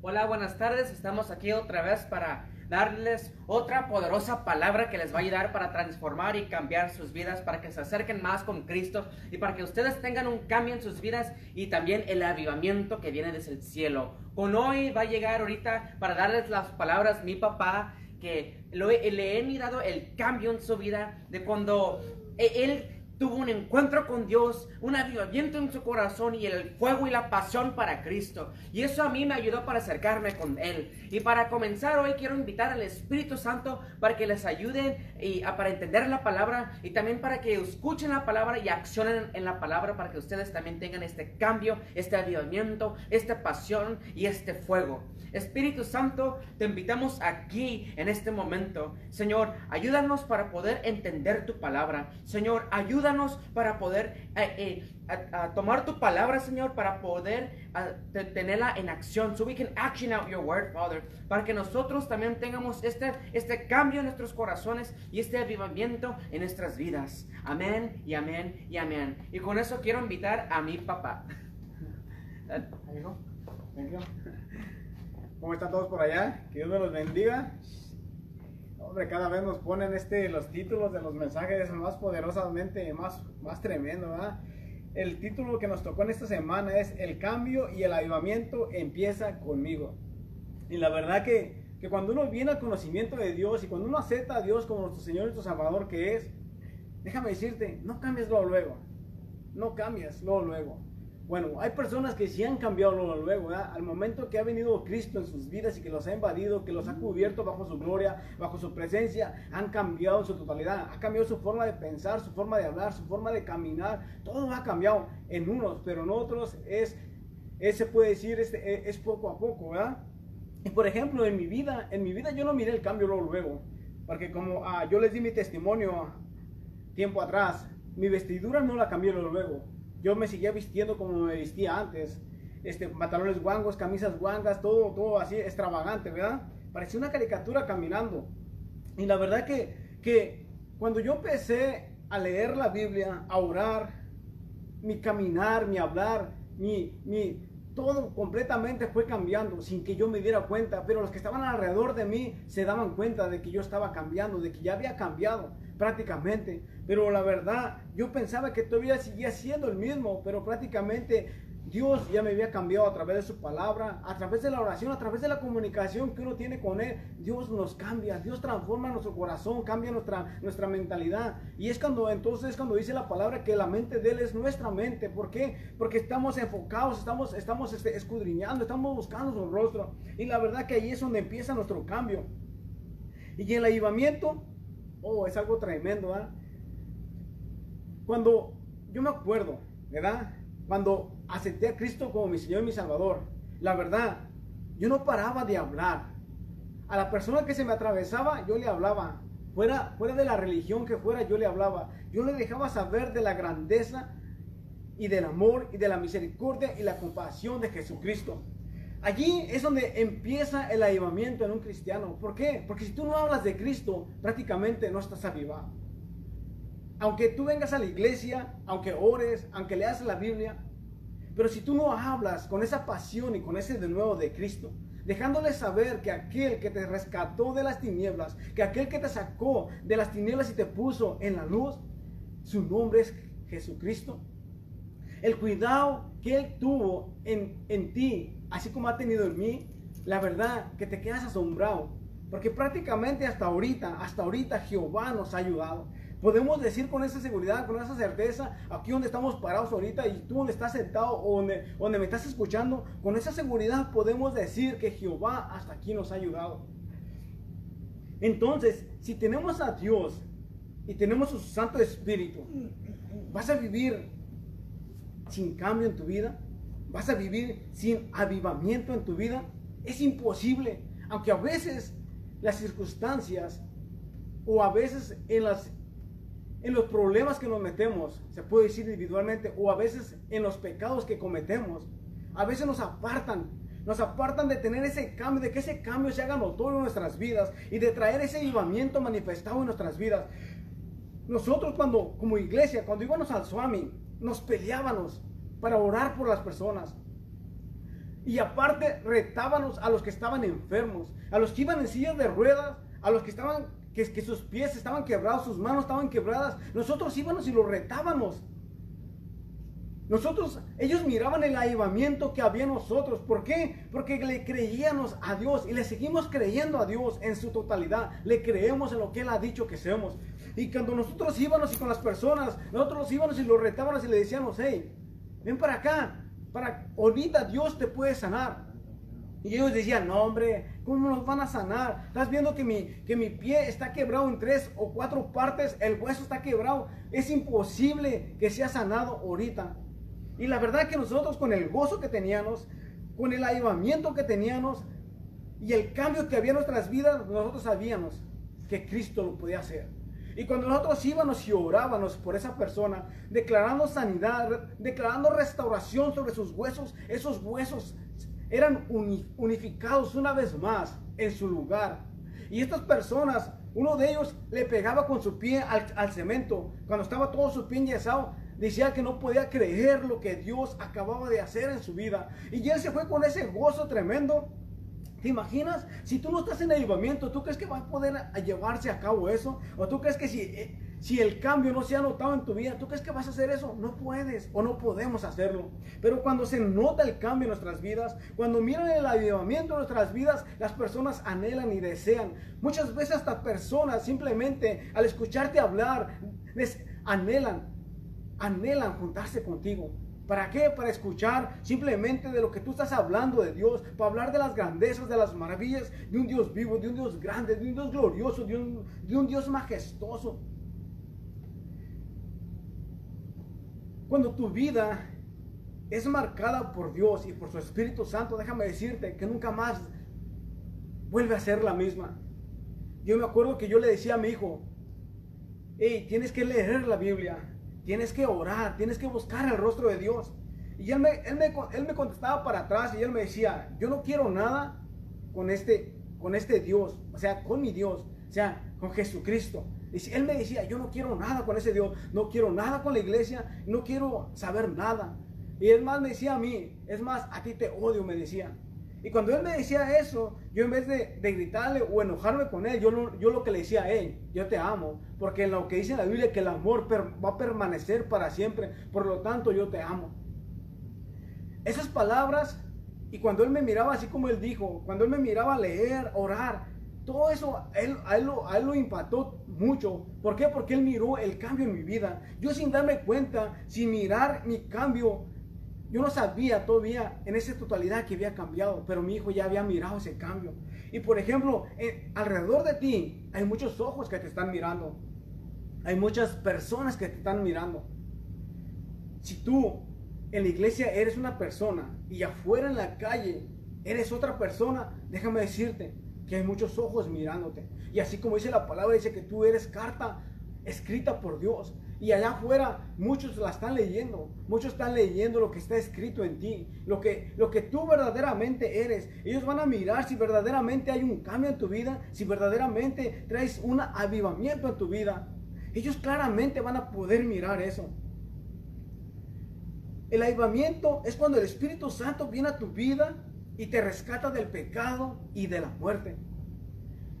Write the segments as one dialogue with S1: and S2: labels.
S1: Hola, buenas tardes. Estamos aquí otra vez para darles otra poderosa palabra que les va a ayudar para transformar y cambiar sus vidas, para que se acerquen más con Cristo y para que ustedes tengan un cambio en sus vidas y también el avivamiento que viene desde el cielo. Con hoy va a llegar ahorita para darles las palabras mi papá que lo le he mirado el cambio en su vida de cuando e, él tuvo un encuentro con Dios, un avivamiento en su corazón y el fuego y la pasión para Cristo. Y eso a mí me ayudó para acercarme con Él. Y para comenzar hoy quiero invitar al Espíritu Santo para que les ayuden y, para entender la palabra y también para que escuchen la palabra y accionen en la palabra para que ustedes también tengan este cambio, este avivamiento, esta pasión y este fuego. Espíritu Santo, te invitamos aquí en este momento. Señor, ayúdanos para poder entender tu palabra. Señor, ayúdanos para poder eh, eh, tomar tu palabra, Señor, para poder tenerla en acción. So we can action out your word, Father. Para que nosotros también tengamos este, este cambio en nuestros corazones y este avivamiento en nuestras vidas. Amén y amén y amén. Y con eso quiero invitar a mi papá.
S2: ¿Cómo están todos por allá? Que Dios me los bendiga cada vez nos ponen este, los títulos de los mensajes más poderosamente, más, más tremendo, El título que nos tocó en esta semana es El cambio y el avivamiento empieza conmigo. Y la verdad que, que cuando uno viene al conocimiento de Dios y cuando uno acepta a Dios como nuestro Señor y nuestro Salvador que es, déjame decirte, no cambies luego luego. No cambias luego luego. Bueno, hay personas que sí han cambiado luego, al momento que ha venido Cristo en sus vidas y que los ha invadido, que los ha cubierto bajo su gloria, bajo su presencia, han cambiado en su totalidad, ha cambiado su forma de pensar, su forma de hablar, su forma de caminar, todo ha cambiado en unos, pero en otros es, se puede decir, es, es, poco a poco, ¿verdad? Y por ejemplo, en mi vida, en mi vida yo no miré el cambio luego, luego porque como ah, yo les di mi testimonio tiempo atrás, mi vestidura no la cambió luego, luego yo me seguía vistiendo como me vestía antes. Este, pantalones guangos, camisas guangas, todo, todo así extravagante, ¿verdad? Parecía una caricatura caminando. Y la verdad que, que cuando yo empecé a leer la Biblia, a orar, mi caminar, mi hablar, mi, mi, todo completamente fue cambiando sin que yo me diera cuenta, pero los que estaban alrededor de mí se daban cuenta de que yo estaba cambiando, de que ya había cambiado prácticamente. Pero la verdad, yo pensaba que todavía seguía siendo el mismo, pero prácticamente Dios ya me había cambiado a través de su palabra, a través de la oración, a través de la comunicación que uno tiene con Él. Dios nos cambia, Dios transforma nuestro corazón, cambia nuestra, nuestra mentalidad. Y es cuando entonces cuando dice la palabra que la mente de Él es nuestra mente. ¿Por qué? Porque estamos enfocados, estamos, estamos este, escudriñando, estamos buscando su rostro. Y la verdad que ahí es donde empieza nuestro cambio. Y el avivamiento, oh, es algo tremendo, ¿verdad? Cuando yo me acuerdo, ¿verdad? Cuando acepté a Cristo como mi Señor y mi Salvador, la verdad, yo no paraba de hablar. A la persona que se me atravesaba, yo le hablaba. Fuera, fuera de la religión que fuera, yo le hablaba. Yo le dejaba saber de la grandeza y del amor y de la misericordia y la compasión de Jesucristo. Allí es donde empieza el avivamiento en un cristiano. ¿Por qué? Porque si tú no hablas de Cristo, prácticamente no estás avivado aunque tú vengas a la iglesia, aunque ores, aunque leas la Biblia, pero si tú no hablas con esa pasión y con ese de nuevo de Cristo, dejándole saber que aquel que te rescató de las tinieblas, que aquel que te sacó de las tinieblas y te puso en la luz, su nombre es Jesucristo. El cuidado que Él tuvo en, en ti, así como ha tenido en mí, la verdad que te quedas asombrado. Porque prácticamente hasta ahorita, hasta ahorita Jehová nos ha ayudado. Podemos decir con esa seguridad, con esa certeza, aquí donde estamos parados ahorita y tú donde estás sentado o donde, donde me estás escuchando, con esa seguridad podemos decir que Jehová hasta aquí nos ha ayudado. Entonces, si tenemos a Dios y tenemos su Santo Espíritu, ¿vas a vivir sin cambio en tu vida? ¿Vas a vivir sin avivamiento en tu vida? Es imposible, aunque a veces las circunstancias o a veces en las en los problemas que nos metemos, se puede decir individualmente, o a veces en los pecados que cometemos, a veces nos apartan, nos apartan de tener ese cambio, de que ese cambio se haga notorio en nuestras vidas y de traer ese avivamiento manifestado en nuestras vidas. Nosotros cuando, como iglesia, cuando íbamos al Swami, nos peleábamos para orar por las personas. Y aparte retábamos a los que estaban enfermos, a los que iban en sillas de ruedas, a los que estaban, que, sus pies estaban quebrados, sus manos estaban quebradas. Nosotros íbamos y los retábamos. Nosotros, ellos miraban el avivamiento que había en nosotros. ¿Por qué? Porque le creíamos a Dios y le seguimos creyendo a Dios en su totalidad. Le creemos en lo que Él ha dicho que seamos. Y cuando nosotros íbamos y con las personas, nosotros íbamos y los retábamos y le decíamos, hey, ven para acá, para ahorita Dios te puede sanar. Y ellos decían, no hombre, ¿cómo nos van a sanar? Estás viendo que mi, que mi pie está quebrado en tres o cuatro partes, el hueso está quebrado. Es imposible que sea sanado ahorita. Y la verdad que nosotros con el gozo que teníamos, con el avivamiento que teníamos y el cambio que había en nuestras vidas, nosotros sabíamos que Cristo lo podía hacer. Y cuando nosotros íbamos y orábamos por esa persona, declarando sanidad, declarando restauración sobre sus huesos, esos huesos eran unificados una vez más en su lugar. Y estas personas, uno de ellos le pegaba con su pie al, cemento, cuando estaba todo su pie enyesado, decía que no podía creer lo que Dios acababa de hacer en su vida. Y él se fue con ese gozo tremendo. ¿Te imaginas? Si tú no estás en avivamiento, ¿tú crees que va a poder llevarse a cabo eso? ¿O tú crees que si, eh, si el cambio no se ha notado en tu vida, ¿tú crees que vas a hacer eso? No puedes o no podemos hacerlo. Pero cuando se nota el cambio en nuestras vidas, cuando miran el avivamiento en nuestras vidas, las personas anhelan y desean. Muchas veces hasta personas simplemente al escucharte hablar, les anhelan anhelan juntarse contigo. ¿Para qué? Para escuchar simplemente de lo que tú estás hablando de Dios, para hablar de las grandezas, de las maravillas de un Dios vivo, de un Dios grande, de un Dios glorioso, de un, de un Dios majestuoso. Cuando tu vida es marcada por Dios y por su Espíritu Santo, déjame decirte que nunca más vuelve a ser la misma. Yo me acuerdo que yo le decía a mi hijo, hey, tienes que leer la Biblia, Tienes que orar, tienes que buscar el rostro de Dios. Y él me, él me, contestaba para atrás y él me decía, yo no quiero nada con este, con este Dios, o sea, con mi Dios, o sea, con Jesucristo. Y él me decía, yo no quiero nada con ese Dios, no quiero nada con la iglesia, no quiero saber nada. Y es más, me decía a mí, es más, a ti te odio, me decía. Y cuando él me decía eso, yo en vez de, gritarle o enojarme con él, yo, yo lo que le decía a él, yo te amo, porque en lo que dice la Biblia que el amor va a permanecer para siempre, por lo tanto yo te amo. Esas palabras, y cuando él me miraba así como él dijo, cuando él me miraba leer, orar, todo eso a él, a él, lo, a él lo impactó mucho. ¿Por qué? Porque él miró el cambio en mi vida. Yo sin darme cuenta, sin mirar mi cambio, yo no sabía todavía en esa totalidad que había cambiado, pero mi hijo ya había mirado ese cambio. Y por ejemplo, alrededor de ti hay muchos ojos que te están mirando. Hay muchas personas que te están mirando. Si tú en la iglesia eres una persona y afuera en la calle eres otra persona, déjame decirte que hay muchos ojos mirándote. Y así como dice la palabra, dice que tú eres carta escrita por Dios. Y allá afuera muchos la están leyendo, muchos están leyendo lo que está escrito en ti, lo que, lo que tú verdaderamente eres. Ellos van a mirar si verdaderamente hay un cambio en tu vida, si verdaderamente traes un avivamiento en tu vida. Ellos claramente van a poder mirar eso. El avivamiento es cuando el Espíritu Santo viene a tu vida y te rescata del pecado y de la muerte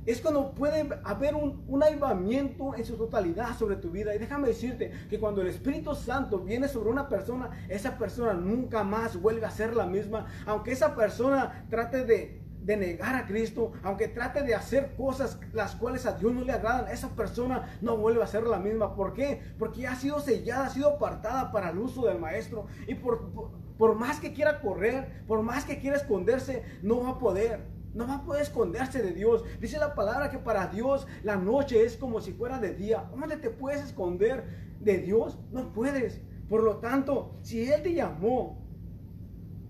S2: es cuando puede haber un, un avivamiento en su totalidad sobre tu vida. Y déjame decirte que cuando el Espíritu Santo viene sobre una persona, esa persona nunca más vuelve a ser la misma. Aunque esa persona trate de, de negar a Cristo, aunque trate de hacer cosas las cuales a Dios no le agradan, esa persona no vuelve a ser la misma. ¿Por qué? Porque ha sido sellada, ha sido apartada para el uso del Maestro. Y por, por más que quiera correr, por más que quiera esconderse, no va a poder. No va a poder esconderse de Dios. Dice la palabra que para Dios la noche es como si fuera de día. ¿Dónde te puedes esconder de Dios? No puedes. Por lo tanto, si Él te llamó,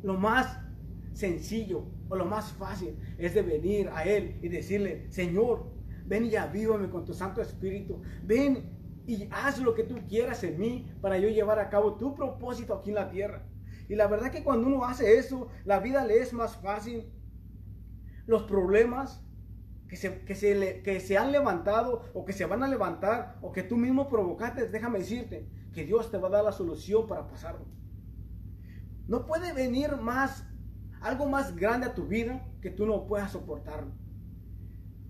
S2: lo más sencillo o lo más fácil es de venir a Él y decirle, Señor, ven y avívame con tu Santo Espíritu. Ven y haz lo que tú quieras en mí para yo llevar a cabo tu propósito aquí en la tierra. Y la verdad que cuando uno hace eso, la vida le es más fácil los problemas que se, que se, que se han levantado o que se van a levantar o que tú mismo provocaste, déjame decirte que Dios te va a dar la solución para pasarlo. No puede venir más algo más grande a tu vida que tú no puedas soportarlo.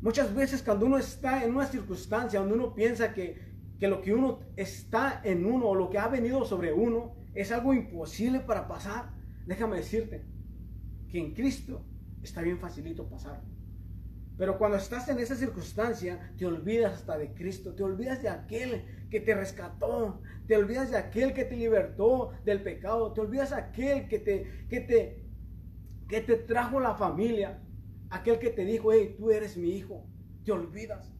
S2: Muchas veces cuando uno está en una circunstancia donde uno piensa que, que lo que uno está en uno o lo que ha venido sobre uno es algo imposible para pasar, déjame decirte que en Cristo está bien facilito pasar. Pero cuando estás en esa circunstancia, te olvidas hasta de Cristo, te olvidas de aquel que te rescató, te olvidas de aquel que te libertó del pecado, te olvidas de aquel que te, que te, que te trajo la familia, aquel que te dijo, hey, tú eres mi hijo, te olvidas.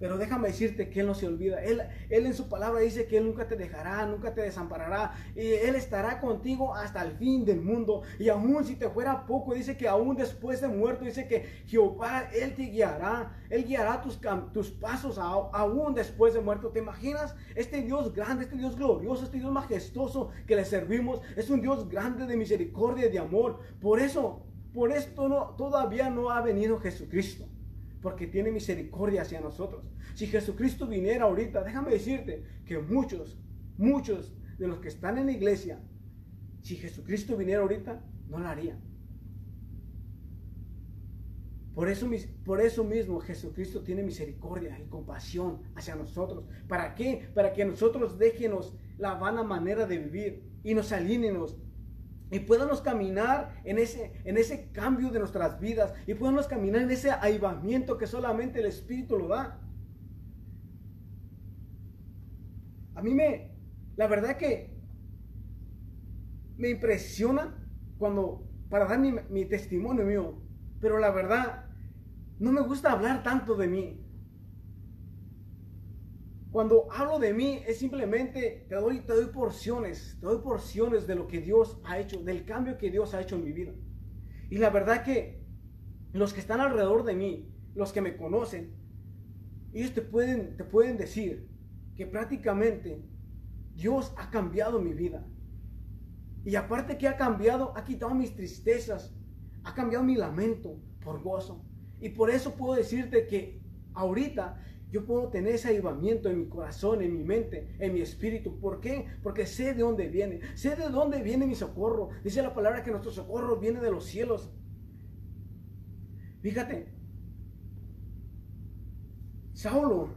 S2: Pero déjame decirte que Él no se olvida. Él, él en su palabra dice que Él nunca te dejará, nunca te desamparará. Y Él estará contigo hasta el fin del mundo. Y aún si te fuera poco, dice que aún después de muerto, dice que Jehová, Él te guiará. Él guiará tus, tus pasos aún después de muerto. ¿Te imaginas? Este Dios grande, este Dios glorioso, este Dios majestuoso que le servimos. Es un Dios grande de misericordia y de amor. Por eso, por esto no, todavía no ha venido Jesucristo porque tiene misericordia hacia nosotros. Si Jesucristo viniera ahorita, déjame decirte que muchos, muchos de los que están en la iglesia, si Jesucristo viniera ahorita, no lo harían. Por eso, por eso mismo Jesucristo tiene misericordia y compasión hacia nosotros. ¿Para qué? Para que nosotros déjenos la vana manera de vivir y nos alínenos y podamos caminar en ese, en ese cambio de nuestras vidas y podamos caminar en ese avivamiento que solamente el Espíritu lo da. A mí me, la verdad que me impresiona cuando, para dar mi, mi testimonio mío, pero la verdad, no me gusta hablar tanto de mí. Cuando hablo de mí es simplemente te doy, doy porciones, te doy porciones de lo que Dios ha hecho, del cambio que Dios ha hecho en mi vida. Y la verdad que los que están alrededor de mí, los que me conocen, ellos te pueden, te pueden decir que prácticamente Dios ha cambiado mi vida. Y aparte que ha cambiado, ha quitado mis tristezas, ha cambiado mi lamento por gozo. Y por eso puedo decirte que ahorita yo puedo tener ese avivamiento en mi corazón, en mi mente, en mi espíritu. ¿Por qué? Porque sé de dónde viene. Sé de dónde viene mi socorro. Dice la palabra que nuestro socorro viene de los cielos. Fíjate. Saulo,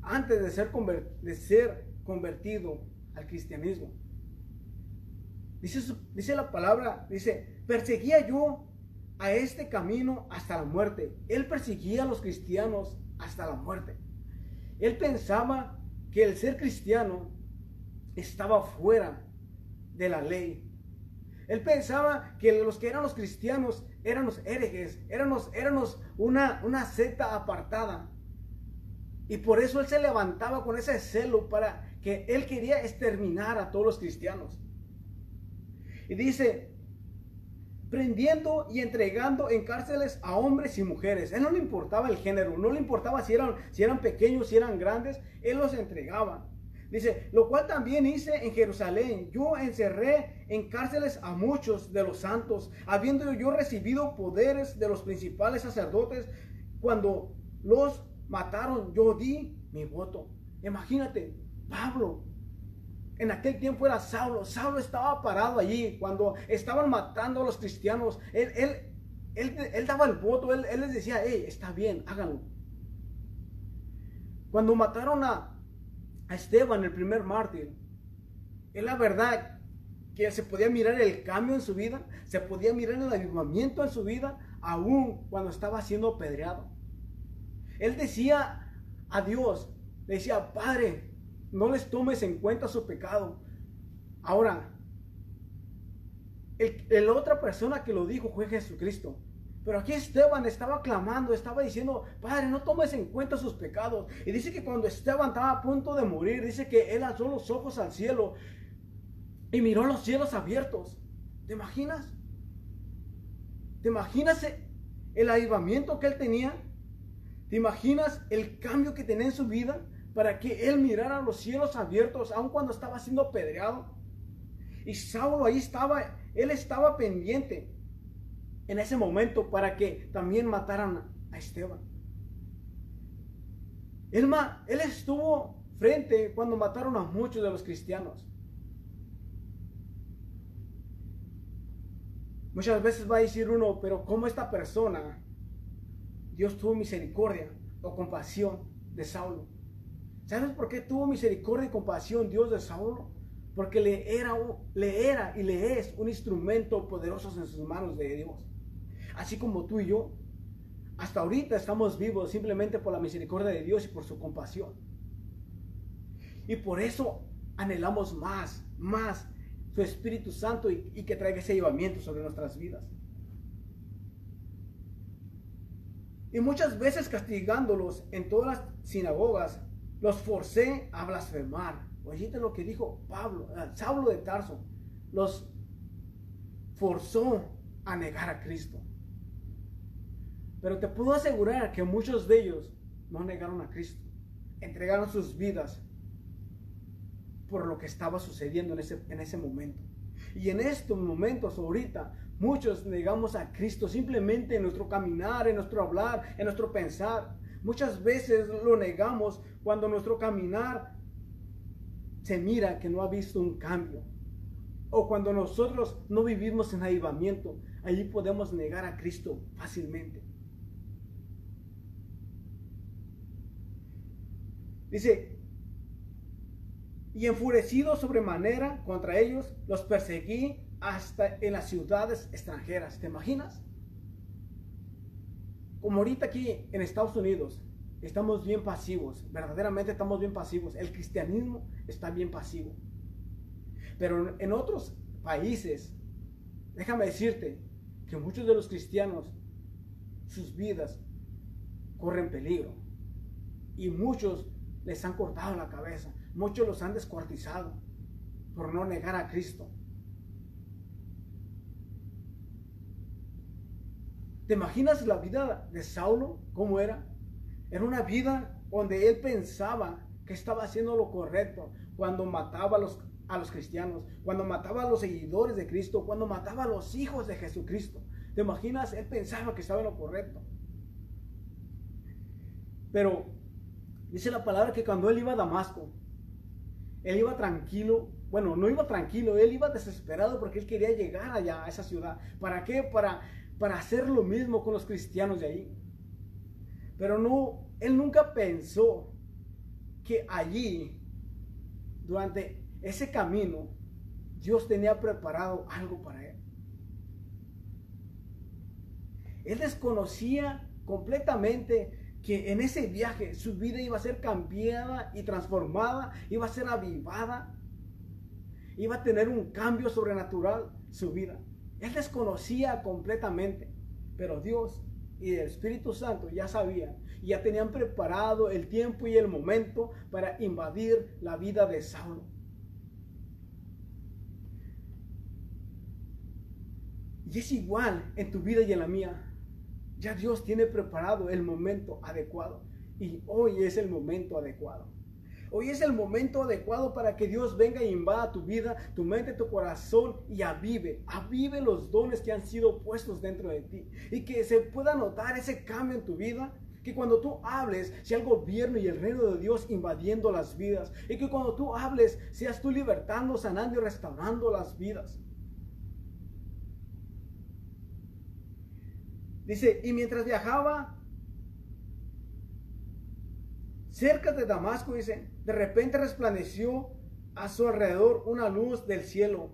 S2: antes de ser, de ser convertido al cristianismo, dice, dice la palabra, dice, perseguía yo a este camino hasta la muerte. Él perseguía a los cristianos hasta la muerte. Él pensaba que el ser cristiano estaba fuera de la ley. Él pensaba que los que eran los cristianos eran los herejes, éramos, éramos una, una secta apartada. Y por eso él se levantaba con ese celo para que él quería exterminar a todos los cristianos. Y dice, prendiendo y entregando en cárceles a hombres y mujeres. Él no le importaba el género, no le importaba si eran, si eran pequeños, si eran grandes, él los entregaba. Dice, lo cual también hice en Jerusalén. Yo encerré en cárceles a muchos de los santos, habiendo yo recibido poderes de los principales sacerdotes. Cuando los mataron, yo di mi voto. Imagínate, Pablo en aquel tiempo era Saulo. Saulo estaba parado allí cuando estaban matando a los cristianos. Él, él, él, daba el voto, él, les decía, hey, está bien, háganlo. Cuando mataron a, a Esteban, el primer mártir, es la verdad que se podía mirar el cambio en su vida, se podía mirar el avivamiento en su vida, aún cuando estaba siendo apedreado. Él decía a Dios, decía, Padre, no les tomes en cuenta su pecado. Ahora, el, otra persona que lo dijo fue Jesucristo. Pero aquí Esteban estaba clamando, estaba diciendo, Padre, no tomes en cuenta sus pecados. Y dice que cuando Esteban estaba a punto de morir, dice que él alzó los ojos al cielo y miró los cielos abiertos. ¿Te imaginas? ¿Te imaginas el avivamiento que él tenía? ¿Te imaginas el cambio que tenía en su vida? Para que él mirara los cielos abiertos, aun cuando estaba siendo apedreado. Y Saulo ahí estaba, él estaba pendiente en ese momento para que también mataran a Esteban. Él, él estuvo frente cuando mataron a muchos de los cristianos. Muchas veces va a decir uno, pero ¿cómo esta persona, Dios tuvo misericordia o compasión de Saulo? ¿Sabes por qué tuvo misericordia y compasión Dios de Saulo? Porque le era, le era y le es un instrumento poderoso en sus manos de Dios. Así como tú y yo, hasta ahorita estamos vivos simplemente por la misericordia de Dios y por su compasión. Y por eso anhelamos más, más su Espíritu Santo y, y que traiga ese llevamiento sobre nuestras vidas. Y muchas veces castigándolos en todas las sinagogas, los forcé a blasfemar. Oíste lo que dijo Pablo, eh, Saulo de Tarso. Los forzó a negar a Cristo. Pero te puedo asegurar que muchos de ellos no negaron a Cristo. Entregaron sus vidas por lo que estaba sucediendo en ese, en ese momento. Y en estos momentos, ahorita, muchos negamos a Cristo simplemente en nuestro caminar, en nuestro hablar, en nuestro pensar. Muchas veces lo negamos cuando nuestro caminar se mira que no ha visto un cambio. O cuando nosotros no vivimos en avivamiento, allí podemos negar a Cristo fácilmente. Dice, y enfurecido sobremanera contra ellos, los perseguí hasta en las ciudades extranjeras. ¿Te imaginas? Como ahorita aquí en Estados Unidos, estamos bien pasivos, verdaderamente estamos bien pasivos. El cristianismo está bien pasivo. Pero en otros países, déjame decirte que muchos de los cristianos, sus vidas corren peligro. Y muchos les han cortado la cabeza. Muchos los han descuartizado por no negar a Cristo. ¿Te imaginas la vida de Saulo? ¿Cómo era? Era una vida donde él pensaba que estaba haciendo lo correcto cuando mataba a los, a los cristianos, cuando mataba a los seguidores de Cristo, cuando mataba a los hijos de Jesucristo. ¿Te imaginas? Él pensaba que estaba en lo correcto. Pero dice la palabra que cuando él iba a Damasco, él iba tranquilo, bueno, no iba tranquilo, él iba desesperado porque él quería llegar allá a esa ciudad. ¿Para qué? Para, para hacer lo mismo con los cristianos de ahí. Pero no, él nunca pensó que allí, durante ese camino, Dios tenía preparado algo para él. Él desconocía completamente que en ese viaje su vida iba a ser cambiada y transformada, iba a ser avivada, iba a tener un cambio sobrenatural su vida. Él desconocía completamente, pero Dios y el Espíritu Santo ya sabían, ya tenían preparado el tiempo y el momento para invadir la vida de Saulo. Y es igual en tu vida y en la mía. Ya Dios tiene preparado el momento adecuado. Y hoy es el momento adecuado. Hoy es el momento adecuado para que Dios venga e invada tu vida, tu mente, tu corazón y avive, avive los dones que han sido puestos dentro de ti. Y que se pueda notar ese cambio en tu vida. Que cuando tú hables sea el gobierno y el reino de Dios invadiendo las vidas. Y que cuando tú hables seas tú libertando, sanando y restaurando las vidas. Dice, y mientras viajaba cerca de Damasco, dice, de repente resplandeció a su alrededor una luz del cielo.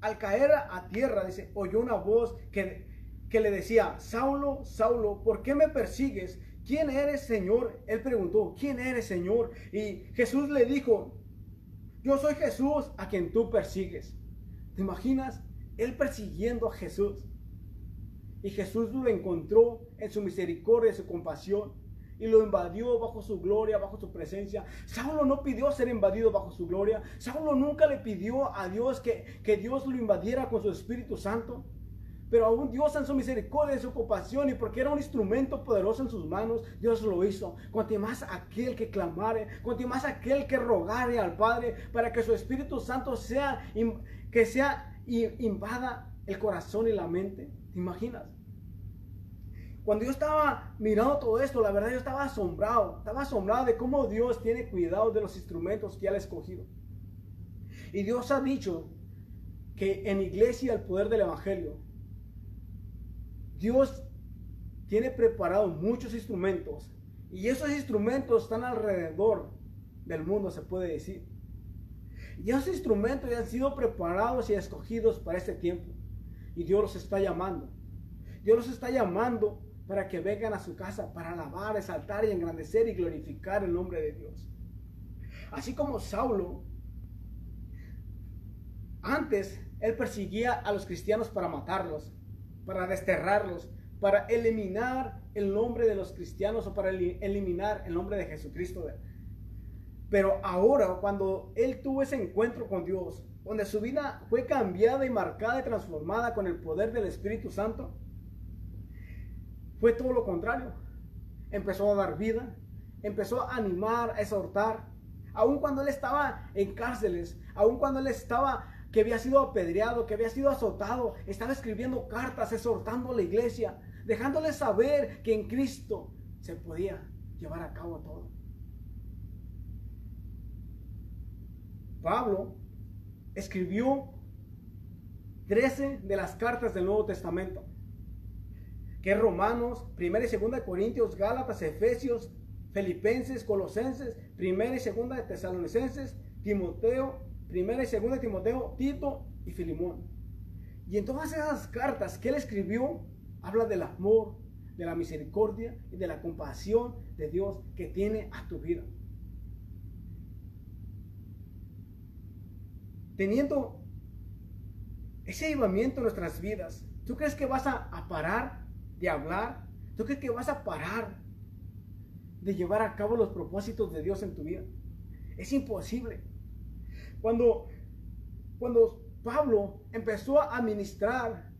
S2: Al caer a tierra, dice, oyó una voz que, que le decía, Saulo, Saulo, ¿por qué me persigues? ¿Quién eres, Señor? Él preguntó, ¿quién eres, Señor? Y Jesús le dijo, yo soy Jesús a quien tú persigues. ¿Te imaginas? Él persiguiendo a Jesús. Y Jesús lo encontró en su misericordia, y su compasión. Y lo invadió bajo su gloria, bajo su presencia. Saulo no pidió ser invadido bajo su gloria. Saulo nunca le pidió a Dios que, que Dios lo invadiera con su Espíritu Santo. Pero aún Dios en su misericordia, y su compasión y porque era un instrumento poderoso en sus manos, Dios lo hizo. Cuanto más aquel que clamare, cuanto más aquel que rogare al Padre para que su Espíritu Santo sea, que sea, invada el corazón y la mente. ¿Te imaginas? Cuando yo estaba mirando todo esto, la verdad yo estaba asombrado. Estaba asombrado de cómo Dios tiene cuidado de los instrumentos que ha escogido. Y Dios ha dicho que en iglesia el poder del Evangelio Dios tiene preparado muchos instrumentos y esos instrumentos están alrededor del mundo, se puede decir. Y esos instrumentos ya han sido preparados y escogidos para este tiempo. Y Dios los está llamando. Dios los está llamando para que vengan a su casa para alabar, exaltar y engrandecer y glorificar el nombre de Dios. Así como Saulo, antes él perseguía a los cristianos para matarlos, para desterrarlos, para eliminar el nombre de los cristianos o para eliminar el nombre de Jesucristo. Pero ahora, cuando él tuvo ese encuentro con Dios, donde su vida fue cambiada y marcada y transformada con el poder del Espíritu Santo, fue todo lo contrario. Empezó a dar vida, empezó a animar, a exhortar, aun cuando él estaba en cárceles, aun cuando él estaba que había sido apedreado, que había sido azotado, estaba escribiendo cartas, exhortando a la iglesia, dejándole saber que en Cristo se podía llevar a cabo todo. Pablo escribió 13 de las cartas del Nuevo Testamento, que Romanos, 1 y 2 Corintios, Gálatas, Efesios, Filipenses, Colosenses, 1 y 2 de Tesalonicenses, Timoteo, 1 y 2 Timoteo, Tito y Filimón. Y en todas esas cartas que él escribió, habla del amor, de la misericordia y de la compasión de Dios que tiene a tu vida. Teniendo ese avivamiento en nuestras vidas, ¿tú crees que vas a parar de hablar? ¿Tú crees que vas a parar de llevar a cabo los propósitos de Dios en tu vida? Es imposible. Cuando, cuando Pablo empezó a ministrar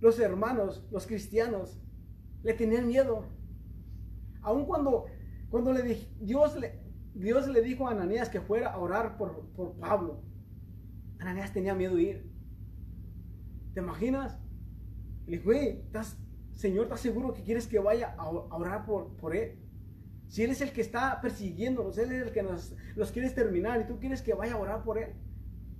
S2: los hermanos, los cristianos, le tenían miedo. Aun cuando, cuando le Dios, le, Dios le dijo a Ananías que fuera a orar por, por Pablo, Ananías tenía miedo de ir. ¿Te imaginas? Le dijo, ¿estás, Señor, ¿estás seguro que quieres que vaya a, orar por, por él? Si Él es el que está persiguiéndonos, Él es el que nos los quiere terminar y tú quieres que vaya a orar por Él.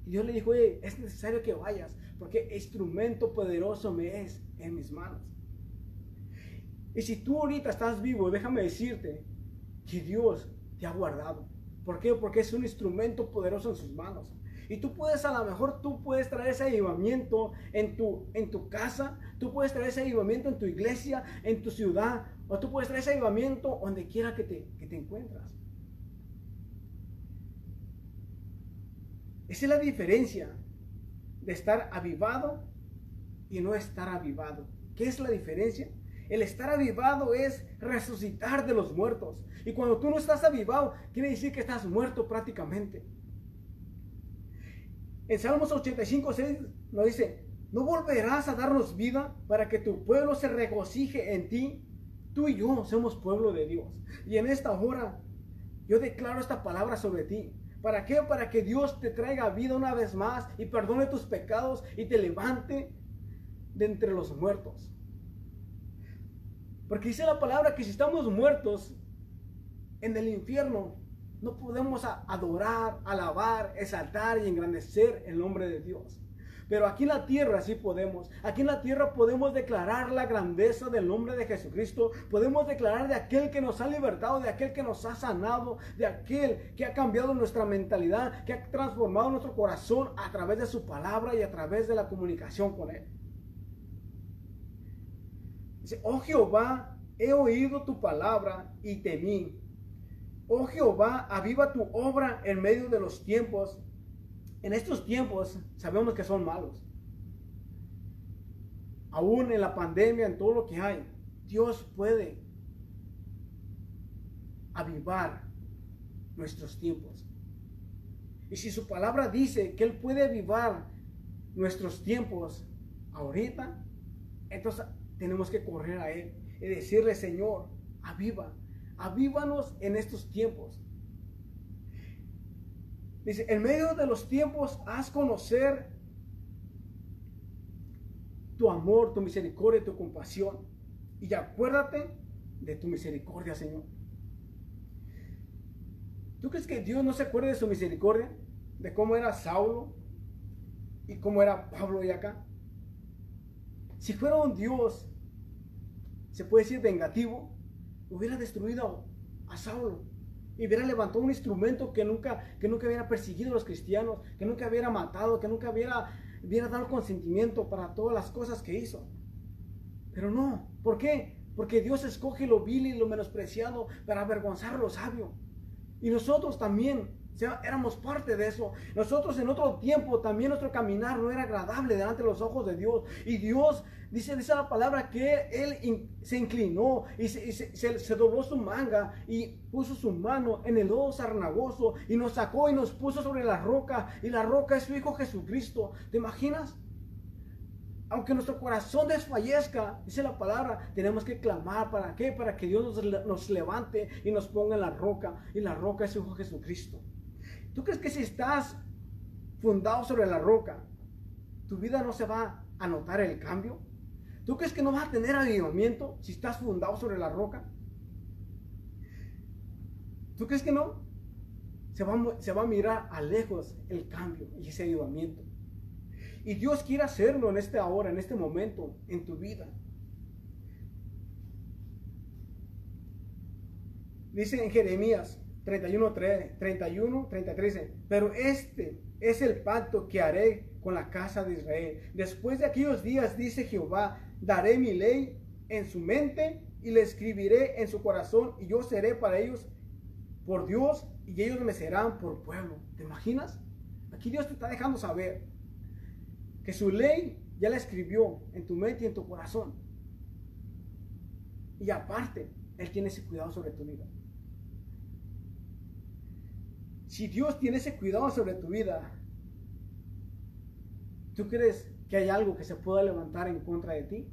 S2: Y Dios le dijo, oye, es necesario que vayas, porque instrumento poderoso me es en mis manos. Y si tú ahorita estás vivo, déjame decirte que Dios te ha guardado. ¿Por qué? Porque es un instrumento poderoso en sus manos. Y tú puedes, a lo mejor tú puedes traer ese avivamiento en tu, en tu casa, tú puedes traer ese avivamiento en tu iglesia, en tu ciudad, o tú puedes traer ese avivamiento donde quiera que te, que te encuentras. Esa es la diferencia de estar avivado y no estar avivado. ¿Qué es la diferencia? El estar avivado es resucitar de los muertos. Y cuando tú no estás avivado, quiere decir que estás muerto prácticamente. En Salmos 85, 6 nos dice, no volverás a darnos vida para que tu pueblo se regocije en ti. Tú y yo somos pueblo de Dios. Y en esta hora yo declaro esta palabra sobre ti. ¿Para qué? Para que Dios te traiga vida una vez más y perdone tus pecados y te levante de entre los muertos. Porque dice la palabra que si estamos muertos en el infierno, no podemos adorar, alabar, exaltar y engrandecer el nombre de Dios. Pero aquí en la tierra sí podemos. Aquí en la tierra podemos declarar la grandeza del nombre de Jesucristo. Podemos declarar de aquel que nos ha libertado, de aquel que nos ha sanado, de aquel que ha cambiado nuestra mentalidad, que ha transformado nuestro corazón a través de su palabra y a través de la comunicación con Él. Dice, oh Jehová, he oído tu palabra y temí Oh Jehová, aviva tu obra en medio de los tiempos. En estos tiempos sabemos que son malos. Aún en la pandemia, en todo lo que hay, Dios puede avivar nuestros tiempos. Y si su palabra dice que Él puede avivar nuestros tiempos ahorita, entonces tenemos que correr a Él y decirle, Señor, aviva avívanos en estos tiempos. Dice, en medio de los tiempos haz conocer tu amor, tu misericordia, tu compasión. Y acuérdate de tu misericordia, Señor. ¿Tú crees que Dios no se acuerda de su misericordia? De cómo era Saulo y cómo era Pablo y acá. Si fuera un Dios se puede decir, vengativo, hubiera destruido a Saulo y hubiera levantado un instrumento que nunca, que nunca hubiera perseguido a los cristianos, que nunca hubiera matado, que nunca hubiera, hubiera dado consentimiento para todas las cosas que hizo. Pero no, ¿por qué? Porque Dios escoge lo vil y lo menospreciado para avergonzar a lo sabio. Y nosotros también éramos parte de eso. Nosotros en otro tiempo también nuestro caminar no era agradable delante de los ojos de Dios. Y Dios dice, dice la palabra que Él se inclinó y, se, dobló su manga y puso su mano en el lodo sarnagoso y nos sacó y nos puso sobre la roca. Y la roca es su Hijo Jesucristo. ¿Te imaginas? aunque nuestro corazón desfallezca, dice la palabra, tenemos que clamar. ¿Para qué? Para que Dios nos, nos, levante y nos ponga en la roca. Y la roca es su Hijo Jesucristo. ¿Tú crees que si estás fundado sobre la roca, tu vida no se va a notar el cambio? ¿Tú crees que no vas a tener avivamiento si estás fundado sobre la roca? ¿Tú crees que no? Se va, a mirar a lejos el cambio y ese avivamiento. Y Dios quiere hacerlo en esta hora, en este momento, en tu vida. Dice en Jeremías 31, 31, 33. Pero este es el pacto que haré con la casa de Israel. Después de aquellos días, dice Jehová, daré mi ley en su mente y le escribiré en su corazón y yo seré para ellos por Dios y ellos me serán por pueblo. ¿Te imaginas? Aquí Dios te está dejando saber que su ley ya la escribió en tu mente y en tu corazón. Y aparte, Él tiene ese cuidado sobre tu vida. Si Dios tiene ese cuidado sobre tu vida, ¿tú crees que hay algo que se pueda levantar en contra de ti?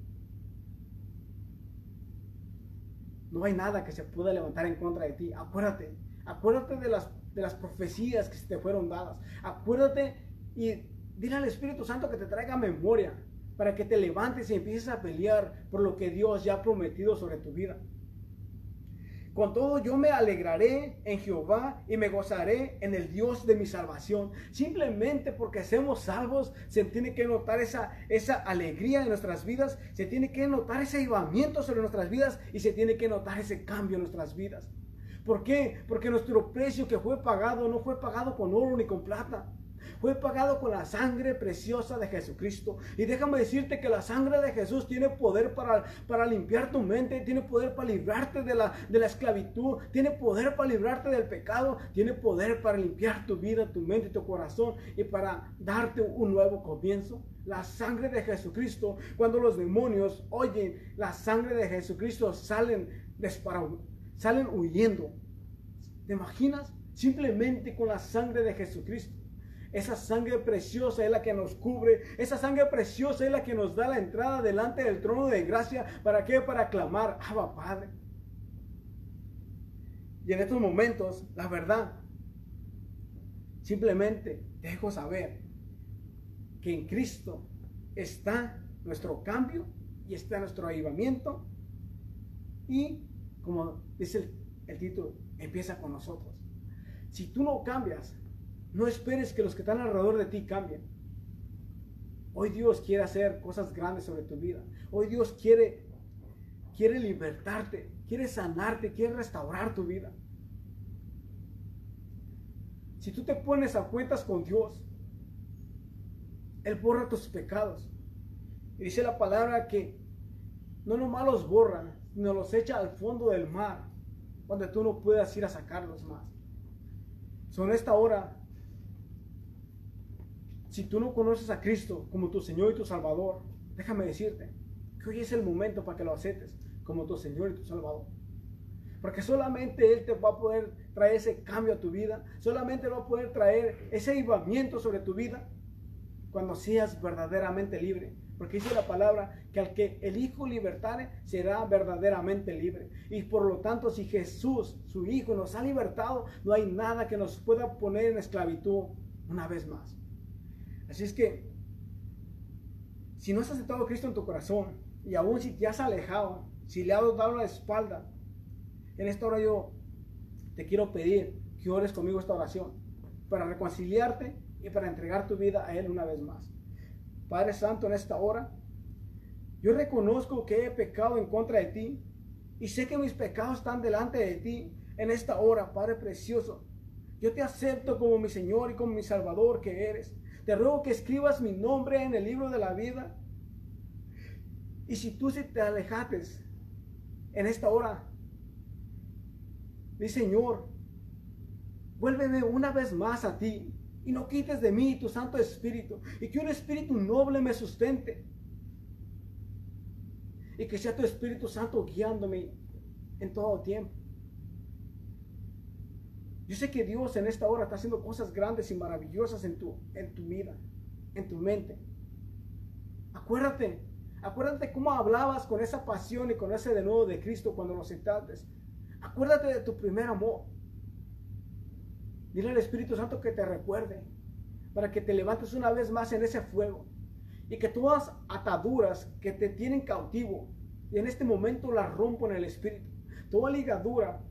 S2: No hay nada que se pueda levantar en contra de ti. Acuérdate, acuérdate de las, de las profecías que te fueron dadas. Acuérdate y dile al Espíritu Santo que te traiga memoria para que te levantes y empieces a pelear por lo que Dios ya ha prometido sobre tu vida. Con todo yo me alegraré en Jehová y me gozaré en el Dios de mi salvación. Simplemente porque seamos salvos, se tiene que notar esa, esa alegría en nuestras vidas, se tiene que notar ese avivamiento sobre nuestras vidas y se tiene que notar ese cambio en nuestras vidas. ¿Por qué? Porque nuestro precio que fue pagado no fue pagado con oro ni con plata fue pagado con la sangre preciosa de Jesucristo. Y déjame decirte que la sangre de Jesús tiene poder para, para limpiar tu mente, tiene poder para librarte de la, de la esclavitud, tiene poder para librarte del pecado, tiene poder para limpiar tu vida, tu mente tu corazón y para darte un nuevo comienzo. La sangre de Jesucristo, cuando los demonios oyen la sangre de Jesucristo, salen, salen huyendo. ¿Te imaginas? Simplemente con la sangre de Jesucristo. Esa sangre preciosa es la que nos cubre. Esa sangre preciosa es la que nos da la entrada delante del trono de gracia. ¿Para qué? Para clamar, Abba Padre. Y en estos momentos, la verdad, simplemente dejo saber que en Cristo está nuestro cambio y está nuestro avivamiento. Y como dice el, el título, empieza con nosotros. Si tú no cambias, no esperes que los que están alrededor de ti cambien. Hoy Dios quiere hacer cosas grandes sobre tu vida. Hoy Dios quiere, quiere libertarte, quiere sanarte, quiere restaurar tu vida. Si tú te pones a cuentas con Dios, Él borra tus pecados. Y dice la palabra que no nomás los borra, sino los echa al fondo del mar, donde tú no puedas ir a sacarlos más. Son esta hora si tú no conoces a Cristo como tu Señor y tu Salvador, déjame decirte que hoy es el momento para que lo aceptes como tu Señor y tu Salvador. Porque solamente Él te va a poder traer ese cambio a tu vida. Solamente va a poder traer ese avivamiento sobre tu vida cuando seas verdaderamente libre. Porque dice la palabra que al que el Hijo libertare será verdaderamente libre. Y por lo tanto, si Jesús, su Hijo, nos ha libertado, no hay nada que nos pueda poner en esclavitud una vez más. Así es que, si no has aceptado a Cristo en tu corazón, y aún si te has alejado, si le has dado la espalda, en esta hora yo te quiero pedir que ores conmigo esta oración, para reconciliarte y para entregar tu vida a Él una vez más. Padre Santo, en esta hora, Yo reconozco que he pecado en contra de ti y sé que mis pecados están delante de ti en esta hora, Padre precioso. Yo te acepto como mi Señor y como mi Salvador que eres. Te ruego que escribas mi nombre en el libro de la vida. Y si tú se te alejates en esta hora, mi Señor, vuélveme una vez más a ti y no quites de mí tu Santo Espíritu y que un Espíritu noble me sustente y que sea tu Espíritu Santo guiándome en todo tiempo. Yo sé que Dios en esta hora está haciendo cosas grandes y maravillosas en tu, en tu vida, en tu mente. Acuérdate, acuérdate cómo hablabas con esa pasión y con ese de nuevo de Cristo cuando nos sentaste. Acuérdate de tu primer amor. Dile al Espíritu Santo que te recuerde para que te levantes una vez más en ese fuego y que todas ataduras que te tienen cautivo y en este momento las rompo en el Espíritu. Toda ligadura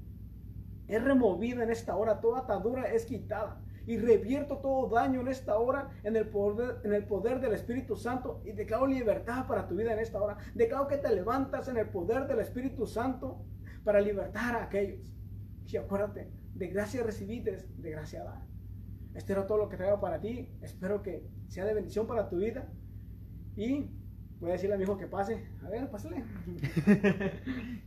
S2: es removida en esta hora, toda atadura es quitada. Y revierto todo daño en esta hora en el, poder, en el poder del Espíritu Santo y declaro libertad para tu vida en esta hora. Declaro que te levantas en el poder del Espíritu Santo para libertar a aquellos. Y acuérdate, de gracia recibiste, de gracia dar. Esto era todo lo que traigo para ti. Espero que sea de bendición para tu vida. Y voy a decirle a mi hijo que pase. A ver, pásale.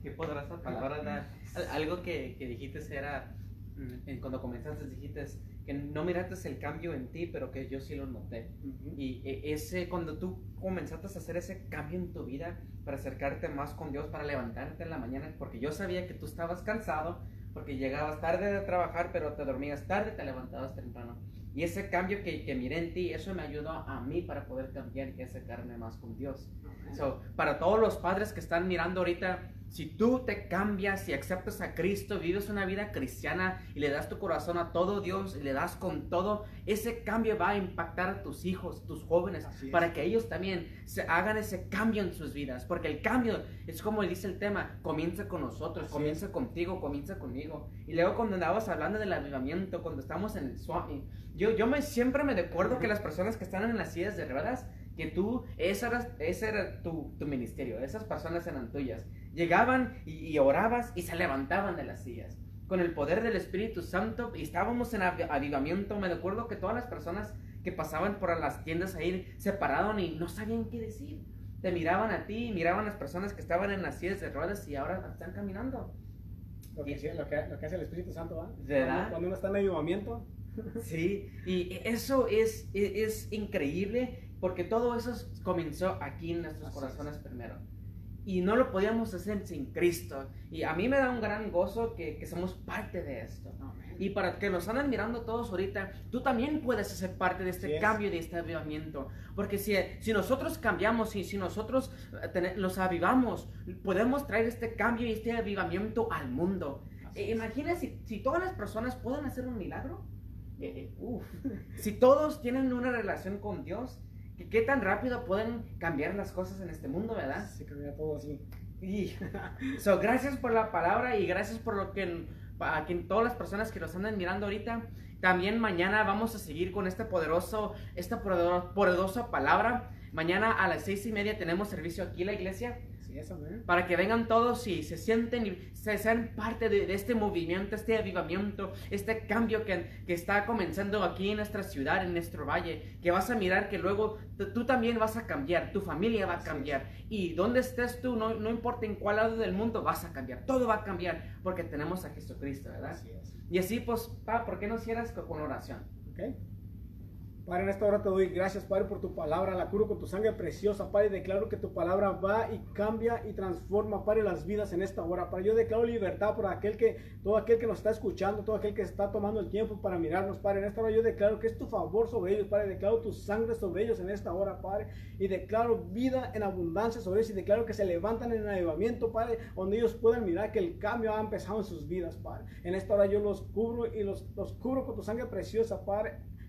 S1: Qué poderosa palabra. Algo que, que dijiste era, mm, cuando comenzaste dijiste que no miraste el cambio en ti, pero que yo sí lo noté. Y e, ese, cuando tú comenzaste a hacer ese cambio en tu vida para acercarte más con Dios, para levantarte en la mañana, porque yo sabía que tú estabas cansado, porque llegabas tarde de trabajar, pero te dormías tarde, te levantabas temprano. Y ese cambio que, que miré en ti, eso me ayudó a mí para poder cambiar y acercarme más con Dios. So, para todos los padres que están mirando ahorita, si tú te cambias y aceptas a Cristo, vives una vida cristiana y le das tu corazón a todo Dios y le das con todo, ese cambio va a impactar a tus hijos, tus jóvenes, para que ellos también se hagan ese cambio en sus vidas. Porque el cambio es como dice el tema, comienza con nosotros, comienza contigo, comienza conmigo. Y luego cuando andabas hablando del avivamiento, cuando estamos en el Swami, yo, yo me, siempre me recuerdo que las personas que están en las sillas de ruedas, que tú, ese era, ese era tu, tu ministerio, esas personas eran tuyas llegaban y, orabas y se levantaban de las sillas. Con el poder del Espíritu Santo y estábamos en avivamiento. Me recuerdo que todas las personas que pasaban por las tiendas ahí se pararon y no sabían qué decir. Te miraban a ti, miraban a las personas que estaban en las sillas de ruedas y ahora están caminando.
S2: Lo que, lo que, hace el Espíritu Santo, ¿ah?
S1: ¿verdad?
S2: Cuando, uno está en avivamiento.
S1: Sí, y eso es, es, increíble porque todo eso comenzó aquí en nuestros corazones primero y no lo podíamos hacer sin Cristo. Y a mí me da un gran gozo que, que somos parte de esto. Y para que nos andan mirando todos ahorita, tú también puedes ser parte de este cambio, de este avivamiento. Porque si, si nosotros cambiamos y si nosotros eh, los avivamos, podemos traer este cambio y este avivamiento al mundo. E, imagina si, si, todas las personas pueden hacer un milagro. Eh, eh, si todos tienen una relación con Dios, ¿Qué tan rápido pueden cambiar las cosas en este mundo, verdad?
S2: Se cambia todo así.
S1: Y, so, gracias por la palabra y gracias por lo que, a todas las personas que nos andan mirando ahorita. También mañana vamos a seguir con este poderoso, esta poderosa palabra. Mañana a las seis y media tenemos servicio aquí en la iglesia. Para que vengan todos y se sienten y se sean parte de, este movimiento, este avivamiento, este cambio que, que, está comenzando aquí en nuestra ciudad, en nuestro valle, que vas a mirar que luego tú también vas a cambiar, tu familia va a cambiar. Y donde estés tú, no, no importa en cuál lado del mundo, vas a cambiar. Todo va a cambiar porque tenemos a Jesucristo, ¿verdad? Y así, pues, pa, ¿por qué no cierras con oración?
S2: Okay. Padre, en esta hora te doy gracias, Padre, por tu palabra. La curo con tu sangre preciosa, Padre. Declaro que tu palabra va y cambia y transforma, Padre, las vidas en esta hora. Padre, yo declaro libertad por aquel que, todo aquel que nos está escuchando, todo aquel que está tomando el tiempo para mirarnos, Padre. En esta hora yo declaro que es tu favor sobre ellos, Padre. Declaro tu sangre sobre ellos en esta hora, Padre. Y declaro vida en abundancia sobre ellos. Y declaro que se levantan en el avivamiento, Padre, donde ellos puedan mirar que el cambio ha empezado en sus vidas, Padre. En esta hora yo los cubro y los, los cubro con tu sangre preciosa, Padre